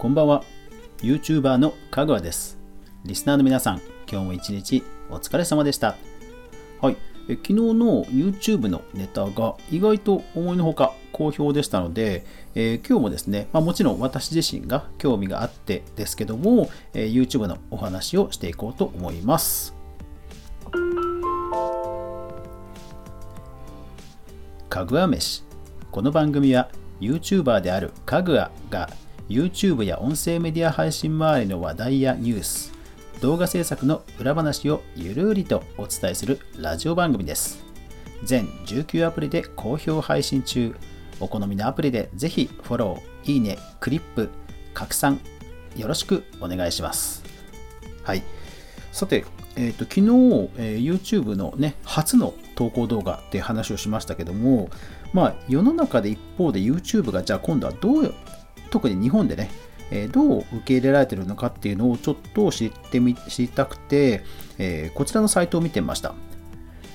こんばんは。YouTuber のかぐわです。リスナーの皆さん今日も一日お疲れ様でした。はい。え昨日の YouTube のネタが意外と思いのほか好評でしたので、えー、今日もですね、まあ、もちろん私自身が興味があってですけども、えー、YouTube のお話をしていこうと思います。かぐわ飯。この番組は YouTuber であるかぐわが YouTube や音声メディア配信周りの話題やニュース、動画制作の裏話をゆるりとお伝えするラジオ番組です。全19アプリで好評配信中。お好みのアプリでぜひフォロー、いいね、クリップ、拡散よろしくお願いします。はい。さて、えーと、昨日、えー、YouTube の、ね、初の投稿動画って話をしましたけども、まあ、世の中で一方で YouTube がじゃあ今度はどう特に日本でね、えどう受け入れられてるのかっていうのをちょっと知ってみ知りたくて、えこちらのサイトを見てみました。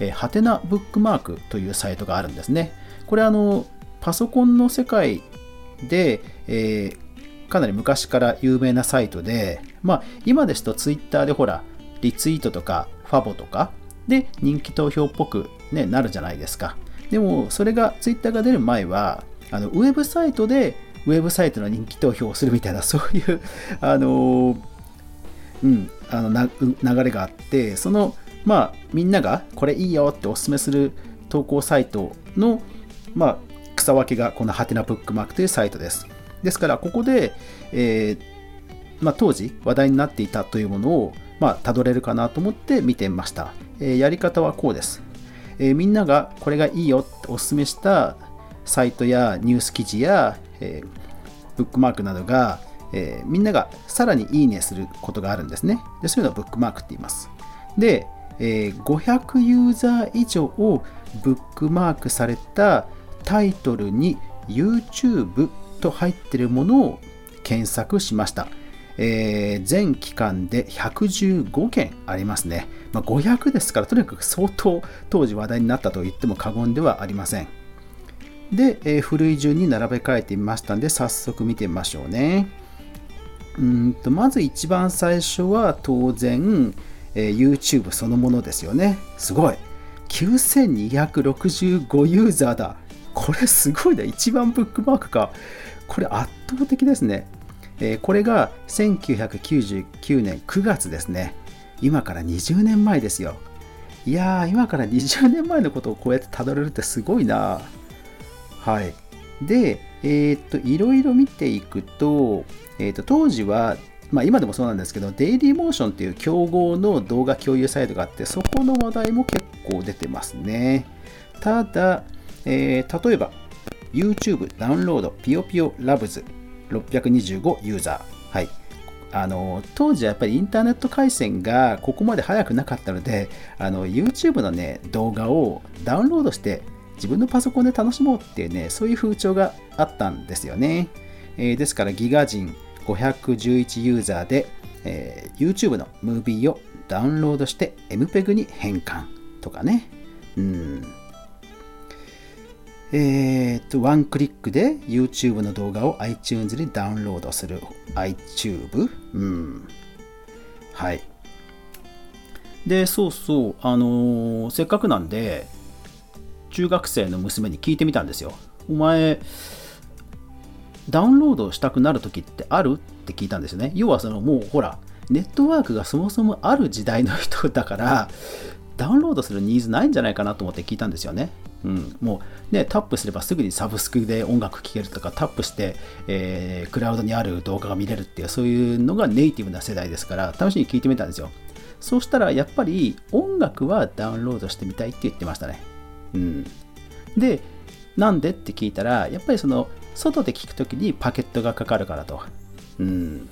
えはてなブックマークというサイトがあるんですね。これあの、パソコンの世界で、えー、かなり昔から有名なサイトで、まあ、今ですと Twitter でほら、リツイートとかファボとかで人気投票っぽく、ね、なるじゃないですか。でも、それが Twitter が出る前は、あのウェブサイトでウェブサイトの人気投票をするみたいな、そういう、あのうん、あの流れがあって、その、まあ、みんながこれいいよってお勧めする投稿サイトの、まあ、草分けがこのハテナブックマークというサイトです。ですから、ここで、えー、まあ、当時話題になっていたというものを、まあ、たどれるかなと思って見てみました。えー、やり方はこうです。えー、みんながこれがいいよってお勧めしたサイトやニュース記事や、え、ブックマークなどが、え、みんながさらにいいねすることがあるんですね。でそういうのをブックマークって言います。で、え、500ユーザー以上をブックマークされたタイトルに YouTube と入ってるものを検索しました。えー、全期間で115件ありますね。まあ、500ですから、とにかく相当当時話題になったと言っても過言ではありません。で、えー、古い順に並べ替えてみましたんで、早速見てみましょうね。うんとまず一番最初は当然、えー、YouTube そのものですよね。すごい。9265ユーザーだ。これすごいな。一番ブックマークか。これ圧倒的ですね。えー、これが1999年9月ですね。今から20年前ですよ。いやー、今から20年前のことをこうやってたどれるってすごいな。はい。で、えー、っと、いろいろ見ていくと、えー、っと、当時は、まあ今でもそうなんですけど、デイリーモーションっていう競合の動画共有サイトがあって、そこの話題も結構出てますね。ただ、えー、例えば、YouTube ダウンロードピヨピヨラブズ625ユーザー。はい。あの当時はやっぱりインターネット回線がここまで早くなかったのであの YouTube の、ね、動画をダウンロードして自分のパソコンで楽しもうっていうね、そういう風潮があったんですよね。えー、ですからギガ人511ユーザーで、えー、YouTube のムービーをダウンロードして MPEG に変換とかね。うん。えー、っと、ワンクリックで YouTube の動画を iTunes にダウンロードする iTube？うん。はい。で、そうそう、あのー、せっかくなんで、中学生の娘に聞いてみたんですよ。お前、ダウンロードしたくなる時ってある？って聞いたんですよね。要はそのもうほら、ネットワークがそもそもある時代の人だから、ダウンロードするニーズないんじゃないかなと思って聞いたんですよね。うん、もうね、タップすればすぐにサブスクで音楽聴けるとか、タップして、えー、クラウドにある動画が見れるっていう、そういうのがネイティブな世代ですから、試しに聞いてみたんですよ。そうしたら、やっぱり音楽はダウンロードしてみたいって言ってましたね。うん、でなんでって聞いたらやっぱりその外で聞くときにパケットがかかるからと、うん、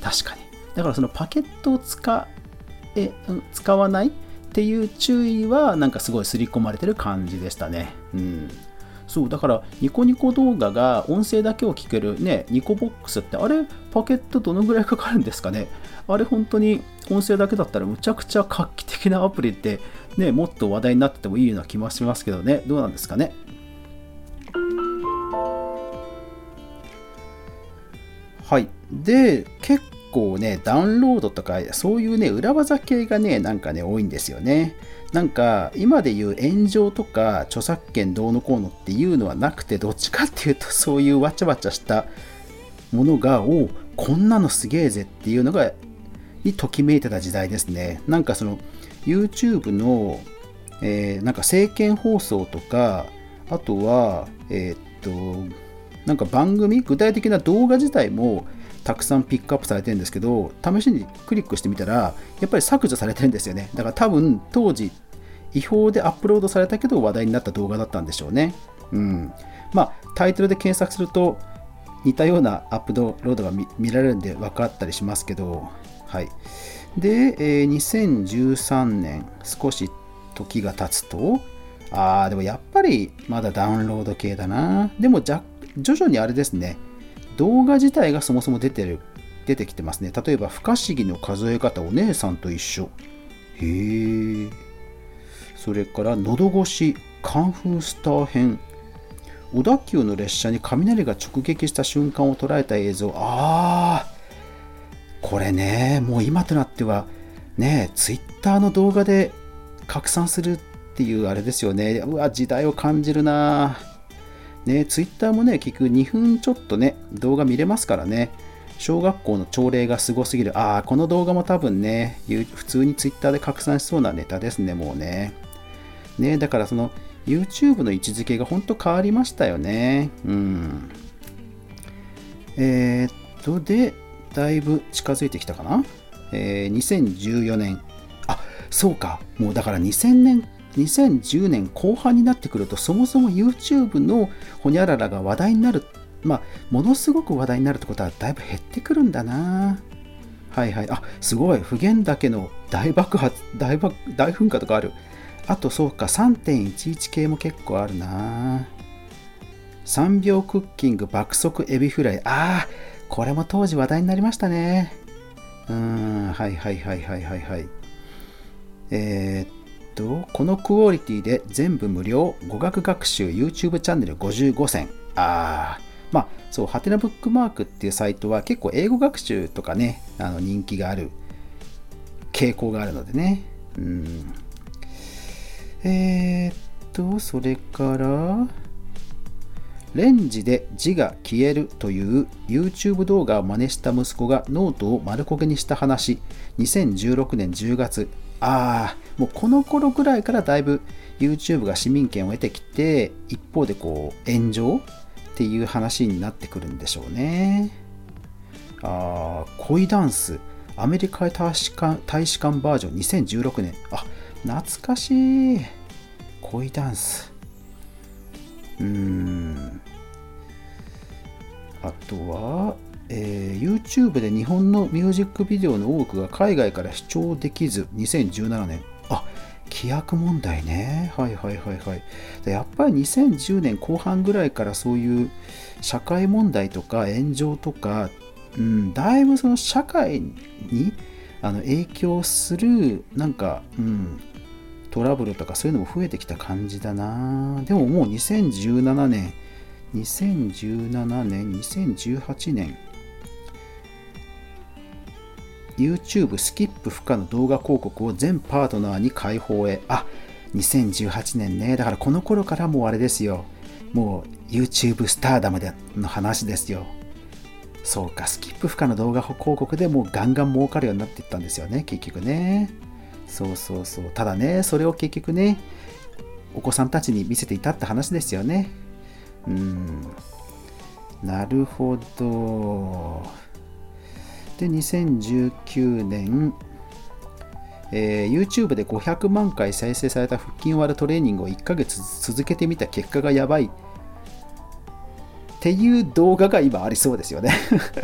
確かに。だからそのパケットを使え使わないっていう注意はなんかすごい刷り込まれてる感じでしたね。うん。そう、だからニコニコ動画が音声だけを聞けるね、ニコボックスってあれパケットどのぐらいかかるんですかね。あれ本当に音声だけだったらむちゃくちゃ画期的なアプリってね、もっと話題になっててもいいような気もしますけどね、どうなんですかね？はい。で結構ねダウンロードとかそういうね裏技系がねなんかね多いんですよね。なんか今で言う炎上とか著作権どうのこうのっていうのはなくてどっちかっていうとそういうわちゃわちゃしたものがおこんなのすげえぜっていうのがにときめいてた時代ですね。なんかその YouTube の、えー、なんか政見放送とかあとはえー、っとなんか番組具体的な動画自体もたくさんピックアップされてるんですけど試しにクリックしてみたらやっぱり削除されてるんですよね。だから多分当時違法でアップロードされたけど話題になった動画だったんでしょうね。うん。まあタイトルで検索すると似たようなアップロードが見られるんで分かったりしますけどはい。で、えー、2013年少し時が経つとああでもやっぱりまだダウンロード系だなでもじゃ徐々にあれですね動画自体がそもそも出てる出てきてますね。例えば、不可思議の数え方、お姉さんと一緒。へえ。それから、喉越し、カンフースター編。小田急の列車に雷が直撃した瞬間を捉えた映像。ああ、これね、もう今となっては、ね、ツイッターの動画で拡散するっていうあれですよね。うわ、時代を感じるなね、ツイッターもね、結局2分ちょっとね、動画見れますからね、小学校の朝礼がすごすぎる。ああ、この動画も多分ね、普通にツイッターで拡散しそうなネタですね、もうね。ね、だからその YouTube の位置づけが本当変わりましたよね。うん。えー、っと、で、だいぶ近づいてきたかな？えー、2014年。あ、そうか。もうだから2000年2010年後半になってくるとそもそも YouTube のホニャララが話題になるまあものすごく話題になるってことはだいぶ減ってくるんだな。はいはい。あすごい。普賢岳の大爆発大爆大噴火とかある。あとそうか。3.11系も結構あるな。3秒クッキング爆速エビフライ。ああこれも当時話題になりましたねうんはいはいはいはいはいはいえー、っと、このクオリティで全部無料、語学学習 YouTube チャンネル55選。ああ、まあ、そう、ハテナブックマークっていうサイトは結構英語学習とかね、あの人気がある傾向があるのでね。うん。えー、っと、それから、レンジで字が消えるという YouTube 動画を真似した息子がノートを丸焦げにした話。2016年10月。ああもうこの頃ぐらいからだいぶ YouTube が市民権を得てきて一方でこう炎上っていう話になってくるんでしょうね。ああ恋ダンス。アメリカ大使館大使館バージョン。2016年。あ懐かしい。恋ダンス。うーん。あとはえー、YouTube で日本のミュージックビデオの多くが海外から視聴できず2017年。あ規約問題ね。はいはいはいはい。やっぱり2010年後半ぐらいからそういう社会問題とか炎上とか、うん、だいぶその社会にあの影響するなんか、うん、トラブルとかそういうのも増えてきた感じだな。でももう2017年2017年2018年 YouTube スキップ不可の動画広告を全パートナーに開放へ。あ、2018年ね。だからこの頃からもうあれですよ。もう YouTube スターダムでの話ですよ。そうか、スキップ不可の動画広告でもうガンガン儲かるようになっていったんですよね、結局ね。そうそうそう。ただね、それを結局ね、お子さんたちに見せていたって話ですよね。うん。なるほど。で、2019年、えー、YouTube で500万回再生された腹筋割るトレーニングを1ヶ月続けてみた結果がやばいっていう動画が今ありそうですよね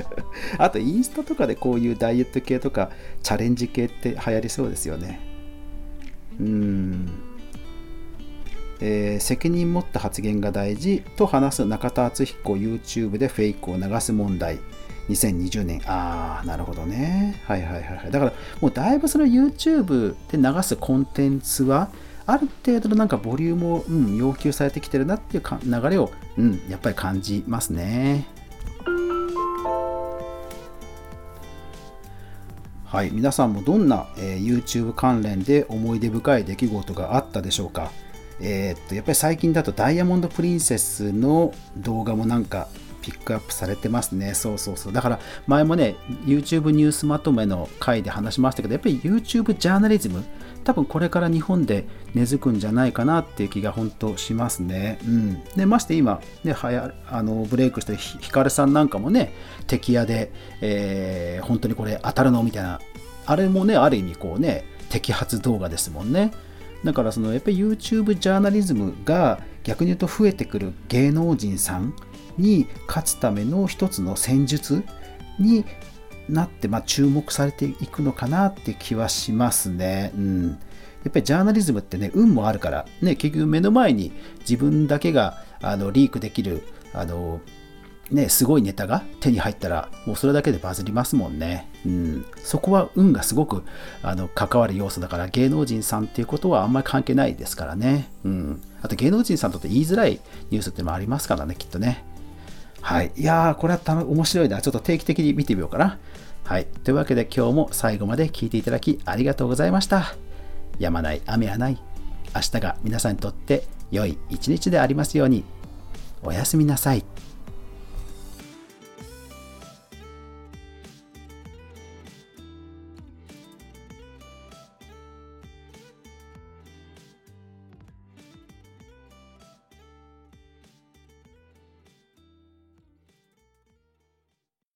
あとインスタとかでこういうダイエット系とかチャレンジ系って流行りそうですよねうんえー、責任持った発言が大事と話す中田敦彦 YouTube でフェイクを流す問題2020年。ああ、なるほどね。はいはいはいはい。だから、もうだいぶその YouTube で流すコンテンツは、ある程度のなんかボリュームを、うん、要求されてきてるなっていうか流れを、うん、やっぱり感じますね。はい、皆さんもどんな、えー、YouTube 関連で思い出深い出来事があったでしょうか？えー、っとやっぱり最近だとダイヤモンド・プリンセスの動画もなんかピックアップされてますね。そうそうそう。だから前もね、YouTube ニュースまとめの回で話しましたけど、やっぱり YouTube ジャーナリズム、多分これから日本で根付くんじゃないかなっていう気が本当しますね。うん。で、まして今、ね、はやあのブレイクしてヒカルさんなんかもね、敵屋で、えー、本当にこれ当たるのみたいな、あれもね、ある意味こうね、摘発動画ですもんね。だからそのやっぱり YouTube ジャーナリズムが逆に言うと増えてくる芸能人さんに勝つための一つの戦術になって、まあ、注目されていくのかなって気はしますね。うん、やっぱりジャーナリズムってね、運もあるから、ね、結局目の前に自分だけがあのリークできるあのね、すごいネタが手に入ったら、もうそれだけでバズりますもんね。うん、そこは運がすごくあの関わる要素だから、芸能人さんっていうことはあんまり関係ないですからね。うん、あと芸能人さんとって言いづらいニュースってもありますからね、きっとね。はい。いやー、これは面白いな。ちょっと定期的に見てみようかな。はい。というわけで今日も最後まで聞いていただきありがとうございました。やまない雨はない。明日が皆さんにとって良い一日でありますように。おやすみなさい。